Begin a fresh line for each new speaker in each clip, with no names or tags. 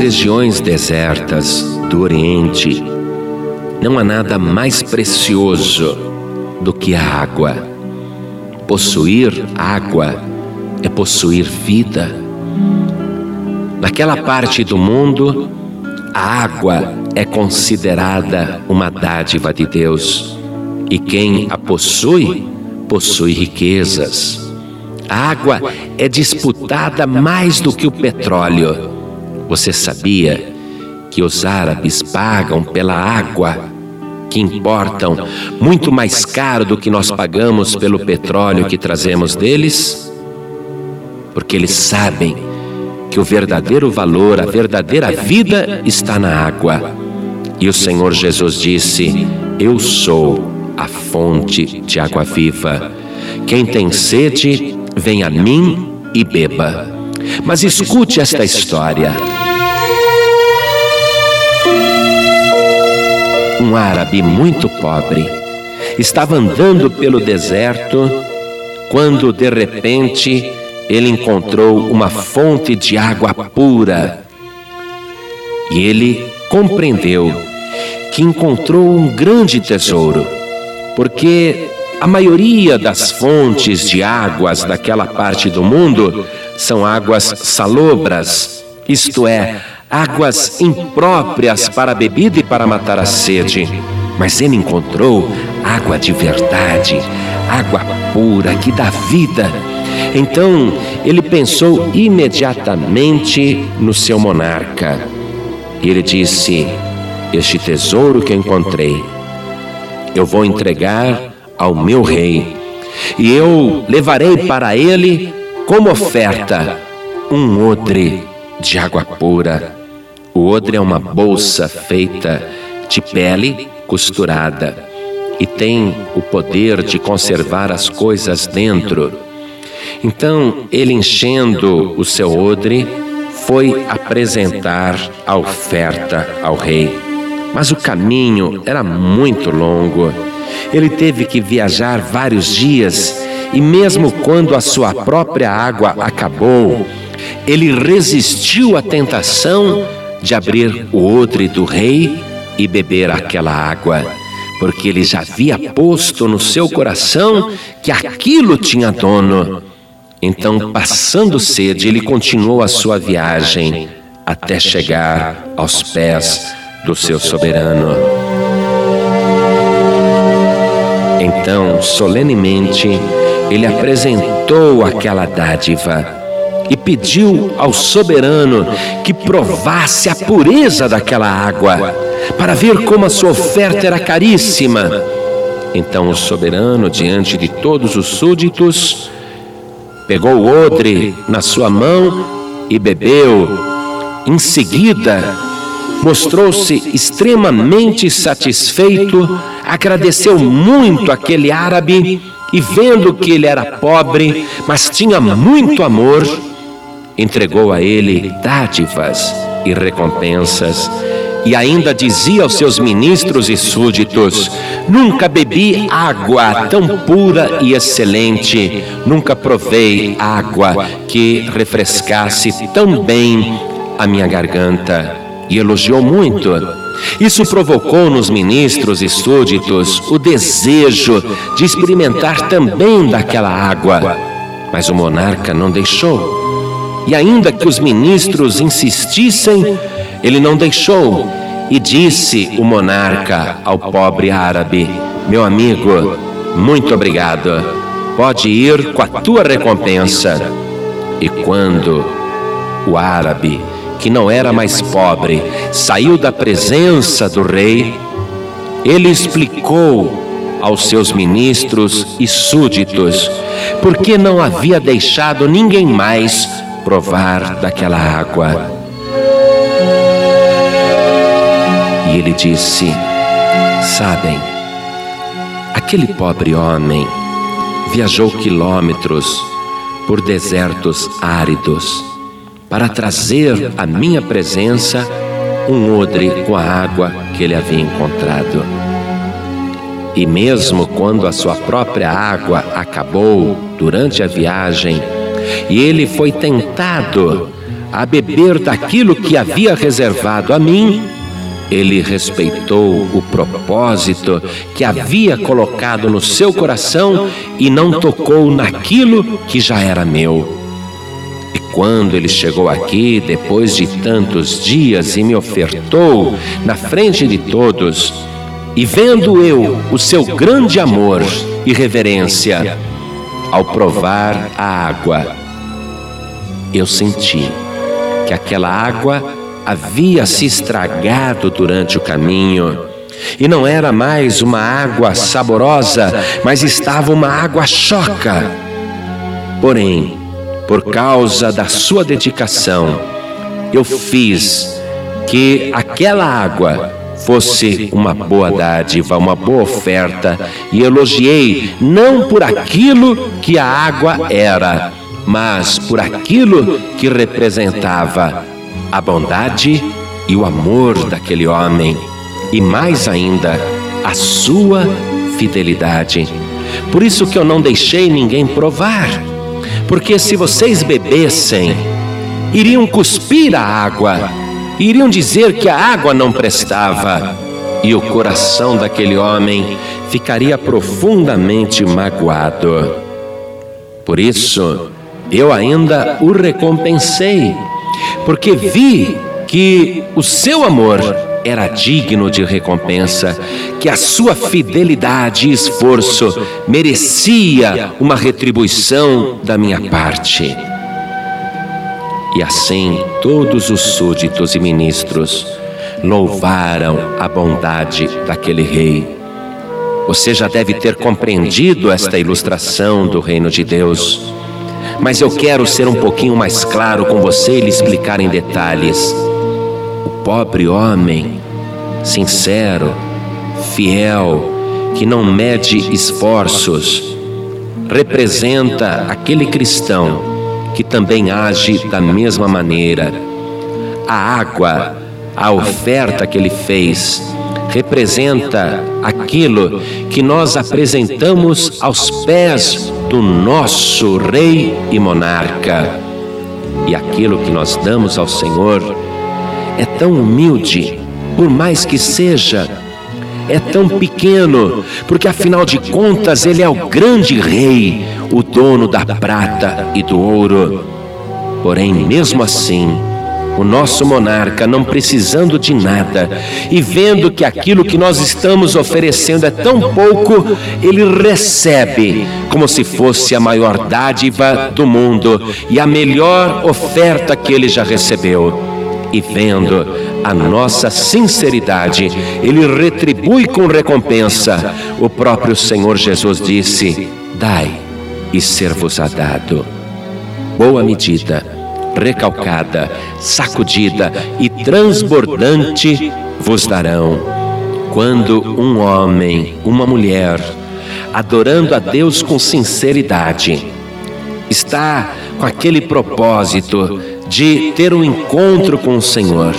regiões desertas do Oriente, não há nada mais precioso do que a água. Possuir água é possuir vida. Naquela parte do mundo, a água é considerada uma dádiva de Deus e quem a possui, possui riquezas. A água é disputada mais do que o petróleo. Você sabia que os árabes pagam pela água que importam muito mais caro do que nós pagamos pelo petróleo que trazemos deles? Porque eles sabem que o verdadeiro valor, a verdadeira vida está na água. E o Senhor Jesus disse: Eu sou a fonte de água viva. Quem tem sede, venha a mim e beba. Mas escute esta história. Um árabe muito pobre estava andando pelo deserto quando de repente ele encontrou uma fonte de água pura. E ele compreendeu que encontrou um grande tesouro, porque a maioria das fontes de águas daquela parte do mundo são águas salobras, isto é, águas impróprias para bebida e para matar a sede. Mas ele encontrou água de verdade, água pura que dá vida então ele pensou imediatamente no seu monarca. E ele disse: Este tesouro que encontrei, eu vou entregar ao meu rei, e eu levarei para ele como oferta um odre de água pura. O odre é uma bolsa feita de pele costurada e tem o poder de conservar as coisas dentro então ele, enchendo o seu odre, foi apresentar a oferta ao rei. Mas o caminho era muito longo. Ele teve que viajar vários dias e, mesmo quando a sua própria água acabou, ele resistiu à tentação de abrir o odre do rei e beber aquela água, porque ele já havia posto no seu coração que aquilo tinha dono. Então, passando sede, ele continuou a sua viagem até chegar aos pés do seu soberano. Então, solenemente, ele apresentou aquela dádiva e pediu ao soberano que provasse a pureza daquela água, para ver como a sua oferta era caríssima. Então, o soberano, diante de todos os súditos, pegou o odre na sua mão e bebeu. Em seguida, mostrou-se extremamente satisfeito, agradeceu muito aquele árabe e, vendo que ele era pobre, mas tinha muito amor, entregou a ele dádivas e recompensas e ainda dizia aos seus ministros e súditos: Nunca bebi água tão pura e excelente, nunca provei água que refrescasse tão bem a minha garganta. E elogiou muito. Isso provocou nos ministros e súditos o desejo de experimentar também daquela água. Mas o monarca não deixou. E ainda que os ministros insistissem, ele não deixou. E disse o monarca ao pobre árabe: Meu amigo, muito obrigado. Pode ir com a tua recompensa. E quando o árabe, que não era mais pobre, saiu da presença do rei, ele explicou aos seus ministros e súditos porque não havia deixado ninguém mais provar daquela água. E ele disse: Sabem, aquele pobre homem viajou quilômetros por desertos áridos para trazer à minha presença um odre com a água que ele havia encontrado. E mesmo quando a sua própria água acabou durante a viagem, e ele foi tentado a beber daquilo que havia reservado a mim, ele respeitou o propósito que havia colocado no seu coração e não tocou naquilo que já era meu. E quando ele chegou aqui, depois de tantos dias, e me ofertou na frente de todos, e vendo eu o seu grande amor e reverência, ao provar a água, eu senti que aquela água havia se estragado durante o caminho. E não era mais uma água saborosa, mas estava uma água choca. Porém, por causa da sua dedicação, eu fiz que aquela água fosse uma boa dádiva, uma boa oferta, e elogiei não por aquilo que a água era, mas por aquilo que representava a bondade e o amor daquele homem, e mais ainda, a sua fidelidade. Por isso que eu não deixei ninguém provar, porque se vocês bebessem, iriam cuspir a água iriam dizer que a água não prestava, e o coração daquele homem ficaria profundamente magoado. Por isso, eu ainda o recompensei, porque vi que o seu amor era digno de recompensa, que a sua fidelidade e esforço merecia uma retribuição da minha parte. E assim todos os súditos e ministros louvaram a bondade daquele rei. Você já deve ter compreendido esta ilustração do reino de Deus. Mas eu quero ser um pouquinho mais claro com você e lhe explicar em detalhes. O pobre homem, sincero, fiel, que não mede esforços, representa aquele cristão que também age da mesma maneira. A água, a oferta que ele fez, representa aquilo que nós apresentamos aos pés do nosso Rei e Monarca. E aquilo que nós damos ao Senhor é tão humilde, por mais que seja é tão pequeno, porque afinal de contas ele é o grande rei, o dono da prata e do ouro. Porém, mesmo assim, o nosso monarca, não precisando de nada e vendo que aquilo que nós estamos oferecendo é tão pouco, ele recebe como se fosse a maior dádiva do mundo e a melhor oferta que ele já recebeu. E vendo a nossa sinceridade, Ele retribui com recompensa. O próprio Senhor Jesus disse: Dai e ser-vos-á dado. Boa medida, recalcada, sacudida e transbordante vos darão. Quando um homem, uma mulher, adorando a Deus com sinceridade, está com aquele propósito de ter um encontro com o Senhor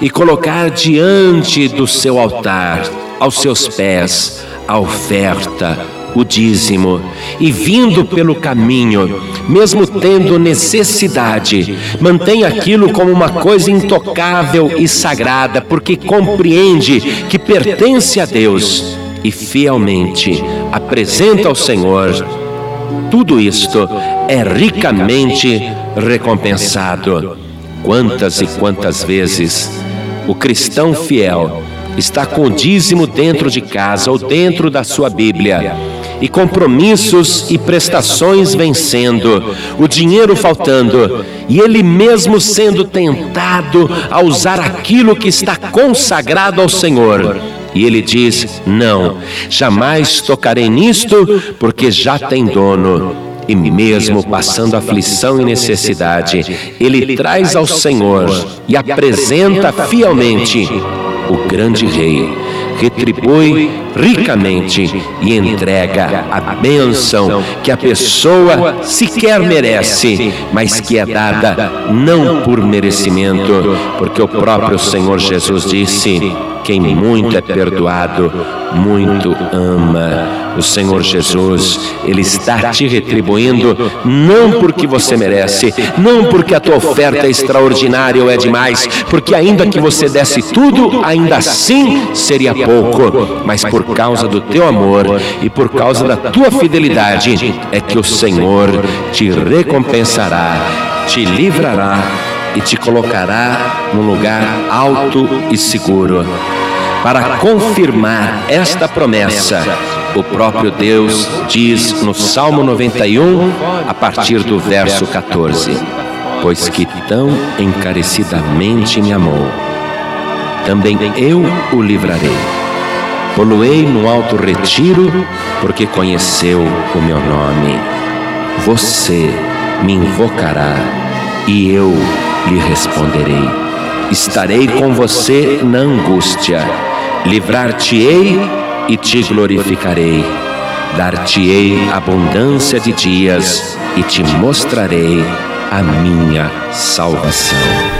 e colocar diante do seu altar, aos seus pés, a oferta, o dízimo, e vindo pelo caminho, mesmo tendo necessidade, mantém aquilo como uma coisa intocável e sagrada, porque compreende que pertence a Deus e fielmente apresenta ao Senhor. Tudo isto é ricamente recompensado. Quantas e quantas vezes o cristão fiel está com o dízimo dentro de casa ou dentro da sua Bíblia, e compromissos e prestações vencendo, o dinheiro faltando, e ele mesmo sendo tentado a usar aquilo que está consagrado ao Senhor. E ele diz: Não, jamais tocarei nisto, porque já tem dono e mesmo passando aflição e necessidade, ele traz ao Senhor e apresenta fielmente o grande Rei, retribui ricamente e entrega a bênção que a pessoa sequer merece, mas que é dada não por merecimento, porque o próprio Senhor Jesus disse: quem muito é perdoado, muito ama. O Senhor Jesus, Ele está te retribuindo, não porque você merece, não porque a tua oferta é extraordinária ou é demais, porque ainda que você desse tudo, ainda assim seria pouco, mas por causa do teu amor e por causa da tua fidelidade, é que o Senhor te recompensará, te livrará e te colocará num lugar alto e seguro. Para confirmar esta promessa, o próprio Deus diz no Salmo 91, a partir do verso 14: Pois que tão encarecidamente me amou, também eu o livrarei. Poluei no alto retiro, porque conheceu o meu nome. Você me invocará e eu lhe responderei. Estarei com você na angústia, livrar-te-ei e te glorificarei. Dar-te-ei abundância de dias e te mostrarei a minha salvação.